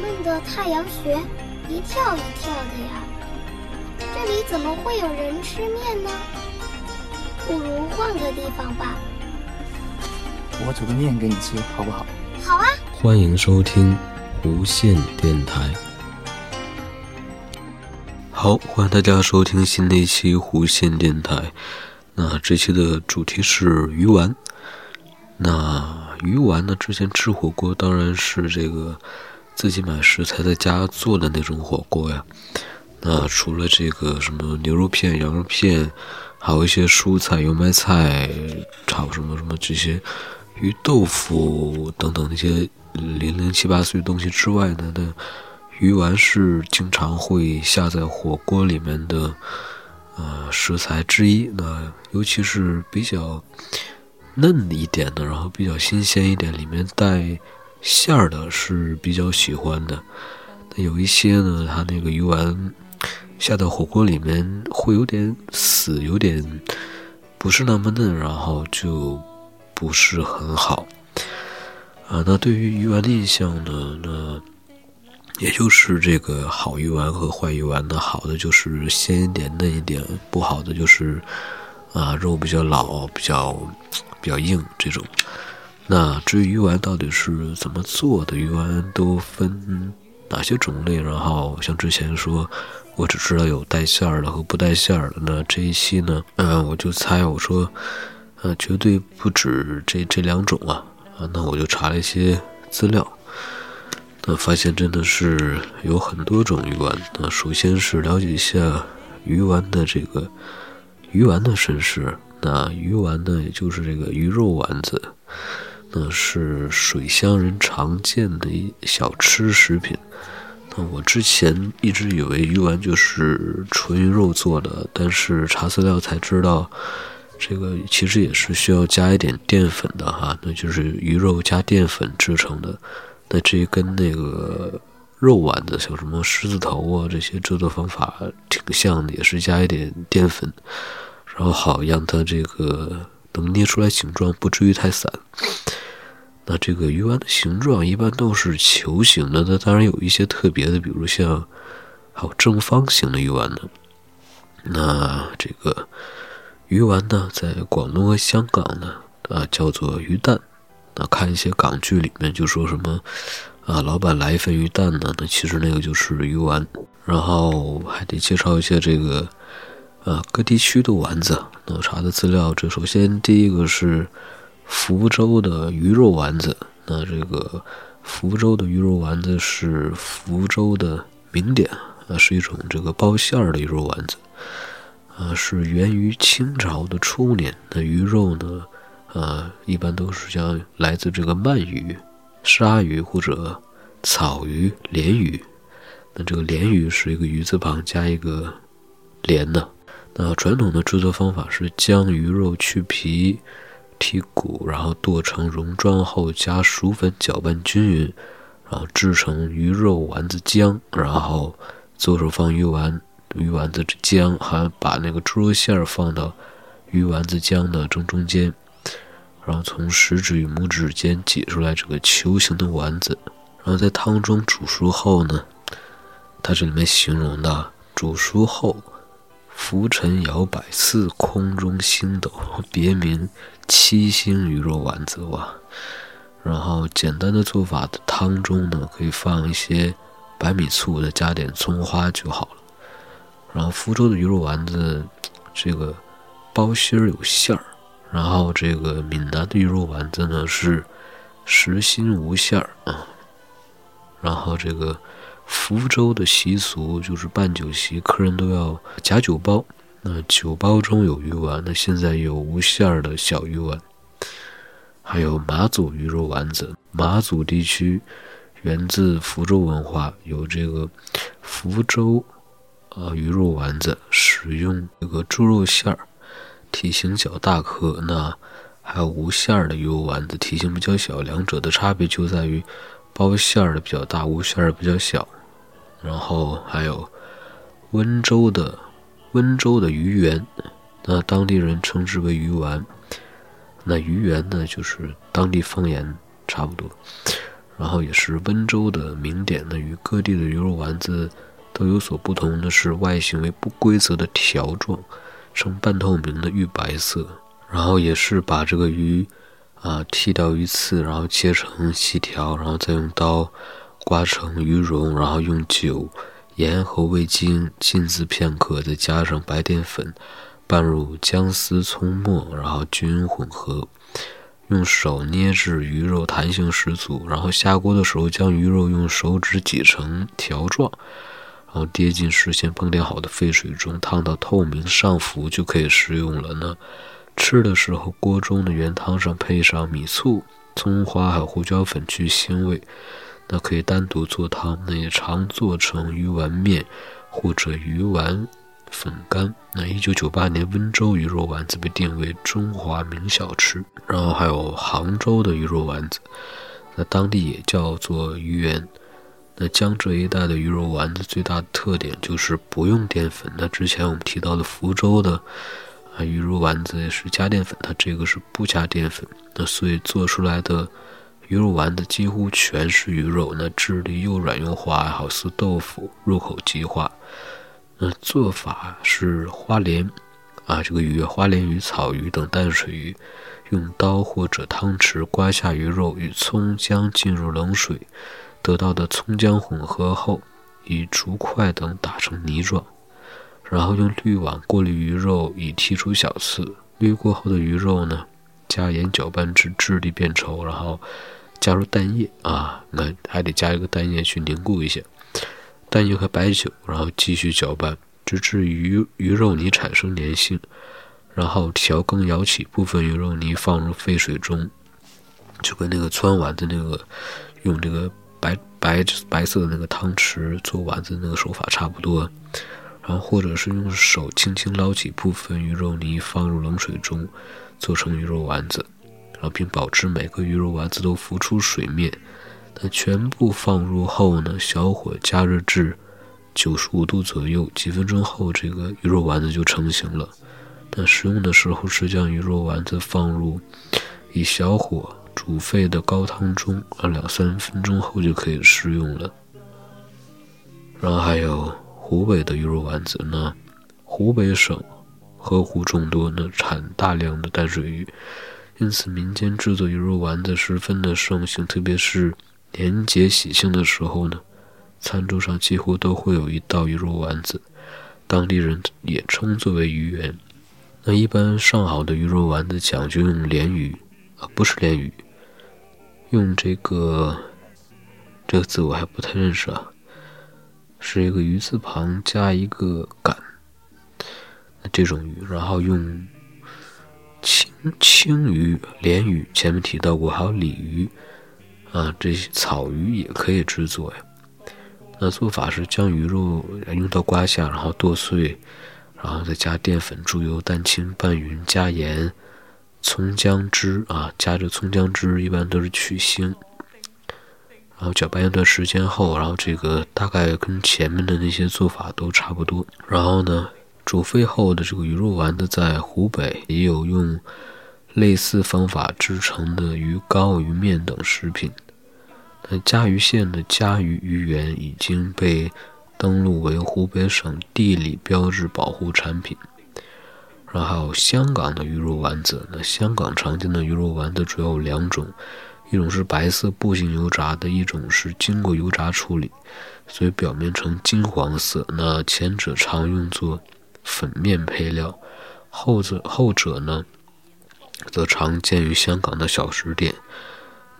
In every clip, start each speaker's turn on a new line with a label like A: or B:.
A: 闷的太阳穴，一跳一跳的呀。这里怎么会有人吃面呢？不如换个地方吧。
B: 我煮个面给你吃，好不好？
A: 好啊。
C: 欢迎收听无线电台。好，欢迎大家收听新的一期无线电台。那这期的主题是鱼丸。那鱼丸呢？之前吃火锅当然是这个自己买食材在家做的那种火锅呀。那除了这个什么牛肉片、羊肉片，还有一些蔬菜、油麦菜，炒什么什么这些鱼豆腐等等那些零零七八碎的东西之外呢，那鱼丸是经常会下在火锅里面的呃食材之一。那尤其是比较。嫩一点的，然后比较新鲜一点，里面带馅儿的是比较喜欢的。那有一些呢，它那个鱼丸下到火锅里面会有点死，有点不是那么嫩，然后就不是很好。啊，那对于鱼丸的印象呢，那也就是这个好鱼丸和坏鱼丸的好的就是鲜一点、嫩一点，不好的就是啊肉比较老，比较。比较硬这种，那至于鱼丸到底是怎么做的？鱼丸都分哪些种类？然后像之前说，我只知道有带馅儿的和不带馅儿的。那这一期呢，嗯，我就猜，我说，呃，绝对不止这这两种啊啊！那我就查了一些资料，那发现真的是有很多种鱼丸。那首先是了解一下鱼丸的这个鱼丸的身世。那鱼丸呢，也就是这个鱼肉丸子，那是水乡人常见的一小吃食品。那我之前一直以为鱼丸就是纯鱼肉做的，但是查资料才知道，这个其实也是需要加一点淀粉的哈。那就是鱼肉加淀粉制成的。那这跟那个肉丸子，像什么狮子头啊这些制作方法挺像的，也是加一点淀粉。然后好让它这个能捏出来形状，不至于太散。那这个鱼丸的形状一般都是球形的，那当然有一些特别的，比如像还有正方形的鱼丸呢。那这个鱼丸呢，在广东和香港呢，啊叫做鱼蛋。那看一些港剧里面就说什么啊，老板来一份鱼蛋呢，那其实那个就是鱼丸。然后还得介绍一下这个。啊，各地区的丸子，那我查的资料，这首先第一个是福州的鱼肉丸子。那这个福州的鱼肉丸子是福州的名点，啊，是一种这个包馅儿的鱼肉丸子，啊，是源于清朝的初年。那鱼肉呢，呃，一般都是像来自这个鳗鱼、鲨鱼或者草鱼、鲢鱼。那这个鲢鱼是一个鱼字旁加一个鲢的。那传统的制作方法是将鱼肉去皮、剔骨，然后剁成蓉状后加薯粉搅拌均匀，然后制成鱼肉丸子浆，然后左手放鱼丸，鱼丸子浆，还把那个猪肉馅儿放到鱼丸子浆的正中间，然后从食指与拇指间挤出来这个球形的丸子，然后在汤中煮熟后呢，它这里面形容的煮熟后。浮沉摇摆似空中星斗，别名七星鱼肉丸子哇。然后简单的做法的汤中呢，可以放一些白米醋，再加点葱花就好了。然后福州的鱼肉丸子，这个包心儿有馅儿。然后这个闽南的鱼肉丸子呢是实心无馅儿啊。然后这个。福州的习俗就是办酒席，客人都要夹酒包。那酒包中有鱼丸，那现在有无馅儿的小鱼丸，还有马祖鱼肉丸子。马祖地区源自福州文化，有这个福州啊鱼肉丸子，使用这个猪肉馅儿，体型较大颗。那还有无馅儿的鱼肉丸子，体型比较小，两者的差别就在于包馅儿的比较大，无馅儿比较小。然后还有温州的温州的鱼圆，那当地人称之为鱼丸。那鱼圆呢，就是当地方言差不多。然后也是温州的名点呢。与各地的鱼肉丸子都有所不同的是，外形为不规则的条状，呈半透明的玉白色。然后也是把这个鱼啊剔掉鱼刺，然后切成细条，然后再用刀刮成鱼蓉，然后用酒、盐和味精浸渍片刻，再加上白淀粉，拌入姜丝、葱末，然后均匀混合。用手捏制鱼肉，弹性十足。然后下锅的时候，将鱼肉用手指挤成条状，然后跌进事先烹调好的沸水中，烫到透明上浮就可以食用了。呢吃的时候，锅中的原汤上配上米醋、葱花还有胡椒粉去腥味。那可以单独做汤，那也常做成鱼丸面或者鱼丸。粉干。那一九九八年，温州鱼肉丸子被定为中华名小吃。然后还有杭州的鱼肉丸子，那当地也叫做鱼圆。那江浙一带的鱼肉丸子最大的特点就是不用淀粉。那之前我们提到的福州的啊鱼肉丸子是加淀粉，它这个是不加淀粉。那所以做出来的鱼肉丸子几乎全是鱼肉，那质地又软又滑，好似豆腐，入口即化。那做法是花鲢，啊，这个鱼花鲢鱼、草鱼等淡水鱼，用刀或者汤匙刮下鱼肉与葱姜进入冷水，得到的葱姜混合后，以竹筷等打成泥状，然后用滤网过滤鱼肉，以剔除小刺。滤过后的鱼肉呢，加盐搅拌至质地变稠，然后加入蛋液啊，那还得加一个蛋液去凝固一下。蛋液和白酒，然后继续搅拌，直至鱼鱼肉泥产生粘性，然后调羹舀起部分鱼肉泥放入沸水中，就跟那个汆丸子那个用这个白白白色的那个汤匙做丸子那个手法差不多。然后或者是用手轻轻捞起部分鱼肉泥放入冷水中，做成鱼肉丸子，然后并保持每个鱼肉丸子都浮出水面。那全部放入后呢，小火加热至九十五度左右，几分钟后，这个鱼肉丸子就成型了。那食用的时候是将鱼肉丸子放入以小火煮沸的高汤中，啊，两三分钟后就可以食用了。然后还有湖北的鱼肉丸子呢，湖北省河湖众多，呢产大量的淡水鱼，因此民间制作鱼肉丸子十分的盛行，特别是。年节喜庆的时候呢，餐桌上几乎都会有一道鱼肉丸子，当地人也称作为鱼圆。那一般上好的鱼肉丸子讲究用鲢鱼，啊，不是鲢鱼，用这个这个字我还不太认识啊，是一个鱼字旁加一个杆，这种鱼，然后用青青鱼、鲢鱼，前面提到过，还有鲤鱼。啊，这些草鱼也可以制作呀。那做法是将鱼肉用刀刮下，然后剁碎，然后再加淀粉、猪油、蛋清拌匀，加盐、葱姜汁啊，加这葱姜汁一般都是去腥。然后搅拌一段时间后，然后这个大概跟前面的那些做法都差不多。然后呢，煮沸后的这个鱼肉丸子在湖北也有用类似方法制成的鱼糕、鱼面等食品。那嘉鱼县的嘉鱼鱼圆已经被登录为湖北省地理标志保护产品。然后还有香港的鱼肉丸子，那香港常见的鱼肉丸子主要有两种，一种是白色步行油炸的，一种是经过油炸处理，所以表面呈金黄色。那前者常用作粉面配料，后者后者呢，则常见于香港的小食店。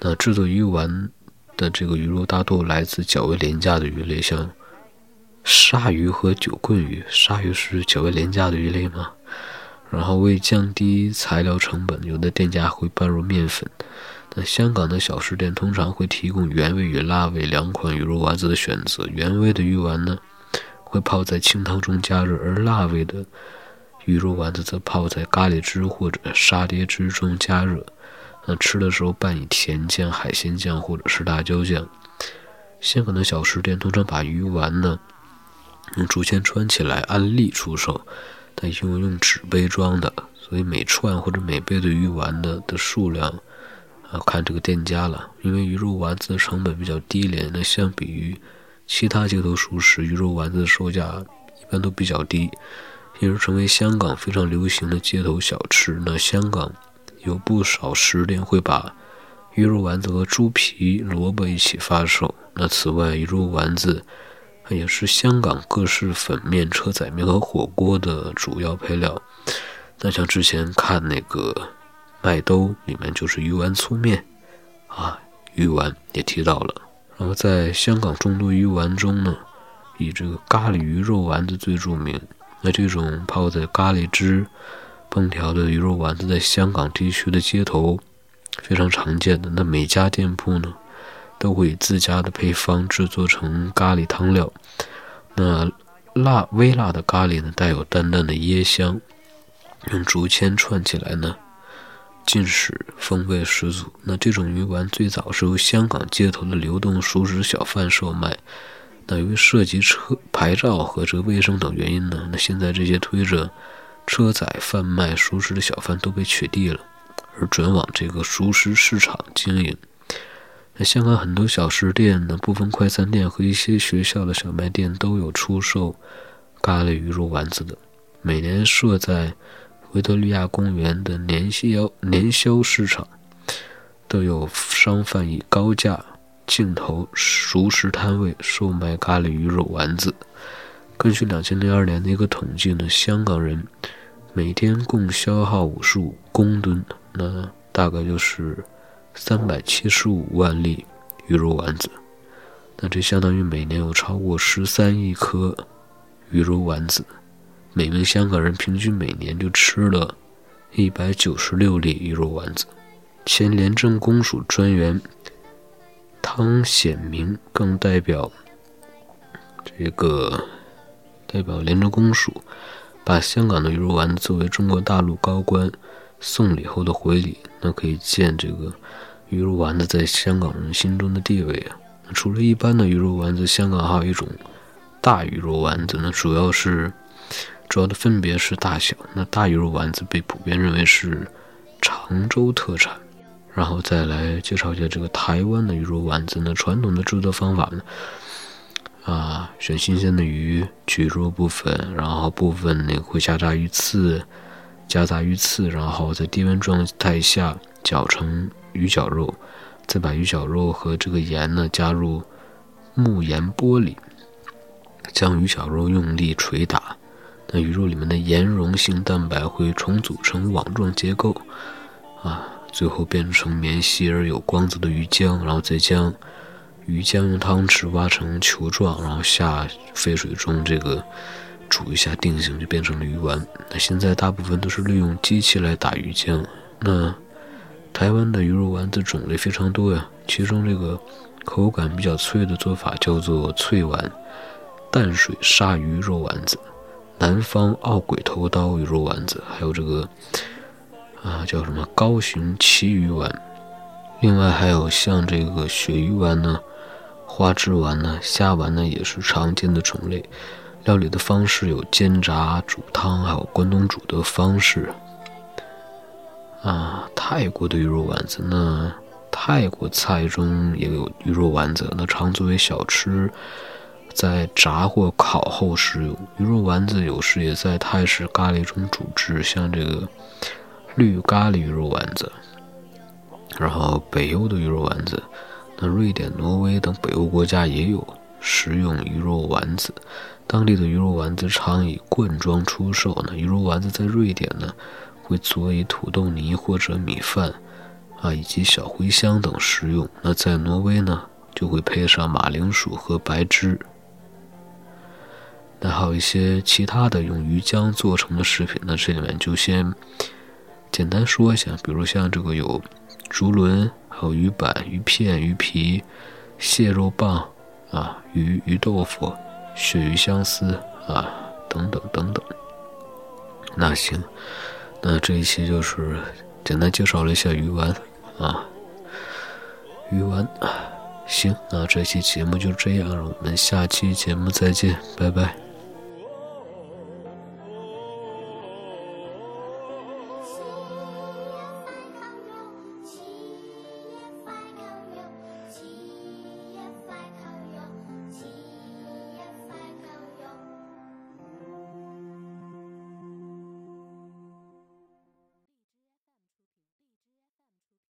C: 那制作鱼丸。的这个鱼肉大多来自较为廉价的鱼类，像鲨鱼和九棍鱼。鲨鱼是较为廉价的鱼类吗？然后为降低材料成本，有的店家会拌入面粉。那香港的小食店通常会提供原味与辣味两款鱼肉丸子的选择。原味的鱼丸呢，会泡在清汤中加热；而辣味的鱼肉丸子则泡在咖喱汁或者沙爹汁中加热。那吃的时候拌以甜酱、海鲜酱或者是辣椒酱。香港的小食店通常把鱼丸呢用竹签穿起来按粒出售，但因为用纸杯装的，所以每串或者每杯的鱼丸的的数量啊，看这个店家了，因为鱼肉丸子的成本比较低廉，那相比于其他街头熟食，鱼肉丸子的售价一般都比较低，因而成为香港非常流行的街头小吃。那香港有不少食店会把鱼肉丸子和猪皮、萝卜一起发售。那此外，鱼肉丸子也是香港各式粉面、车仔面和火锅的主要配料。那像之前看那个。麦兜里面就是鱼丸粗面，啊，鱼丸也提到了。然后在香港众多鱼丸中呢，以这个咖喱鱼肉丸子最著名。那这种泡在咖喱汁烹调的鱼肉丸子，在香港地区的街头非常常见的。那每家店铺呢，都会以自家的配方制作成咖喱汤料。那辣微辣的咖喱呢，带有淡淡的椰香，用竹签串起来呢。进食风味十足。那这种鱼丸最早是由香港街头的流动熟食小贩售卖。那由于涉及车牌照和这个卫生等原因呢，那现在这些推着车载贩卖熟食的小贩都被取缔了，而转往这个熟食市场经营。那香港很多小食店呢，部分快餐店和一些学校的小卖店都有出售咖喱鱼肉丸子的。每年设在维多利亚公园的年销年宵市场，都有商贩以高价竞投熟食摊位售卖咖喱鱼肉丸子。根据两千零二年的一个统计呢，香港人每天共消耗五十五公吨，那大概就是三百七十五万粒鱼肉丸子。那这相当于每年有超过十三亿颗鱼肉丸子。每名香港人平均每年就吃了一百九十六粒鱼肉丸子。前廉政公署专员汤显明更代表这个代表廉政公署，把香港的鱼肉丸子作为中国大陆高官送礼后的回礼。那可以见这个鱼肉丸子在香港人心中的地位啊。除了一般的鱼肉丸子，香港还有一种大鱼肉丸子呢，主要是。主要的分别是大小。那大鱼肉丸子被普遍认为是常州特产，然后再来介绍一下这个台湾的鱼肉丸子。那传统的制作方法呢？啊，选新鲜的鱼，取肉部分，然后部分那个会夹杂鱼刺，夹杂鱼刺，然后在低温状态下搅成鱼绞肉，再把鱼绞肉和这个盐呢加入木盐玻璃，将鱼绞肉用力捶打。那鱼肉里面的盐溶性蛋白会重组成网状结构，啊，最后变成绵细而有光泽的鱼浆，然后再将鱼浆用汤匙挖成球状，然后下沸水中这个煮一下定型，就变成了鱼丸。那现在大部分都是利用机器来打鱼浆。那台湾的鱼肉丸子种类非常多呀，其中这个口感比较脆的做法叫做脆丸、淡水鲨鱼肉丸子。南方澳鬼头刀鱼肉丸子，还有这个啊叫什么高雄旗鱼丸，另外还有像这个鳕鱼丸呢、花枝丸呢、虾丸呢，也是常见的种类。料理的方式有煎炸、煮汤，还有关东煮的方式。啊，泰国的鱼肉丸子，那泰国菜中也有鱼肉丸子，那常作为小吃。在炸或烤后食用鱼肉丸子，有时也在泰式咖喱中煮制，像这个绿咖喱鱼肉丸子。然后北欧的鱼肉丸子，那瑞典、挪威等北欧国家也有食用鱼肉丸子。当地的鱼肉丸子常以罐装出售。那鱼肉丸子在瑞典呢，会佐以土豆泥或者米饭啊，以及小茴香等食用。那在挪威呢，就会配上马铃薯和白汁。那还有一些其他的用鱼浆做成的食品，那这里面就先简单说一下，比如像这个有竹轮，还有鱼板、鱼片、鱼皮、蟹肉棒啊、鱼鱼豆腐、鳕鱼香丝啊等等等等。那行，那这一期就是简单介绍了一下鱼丸啊，鱼丸。行，那这期节目就这样了，我们下期节目再见，拜拜。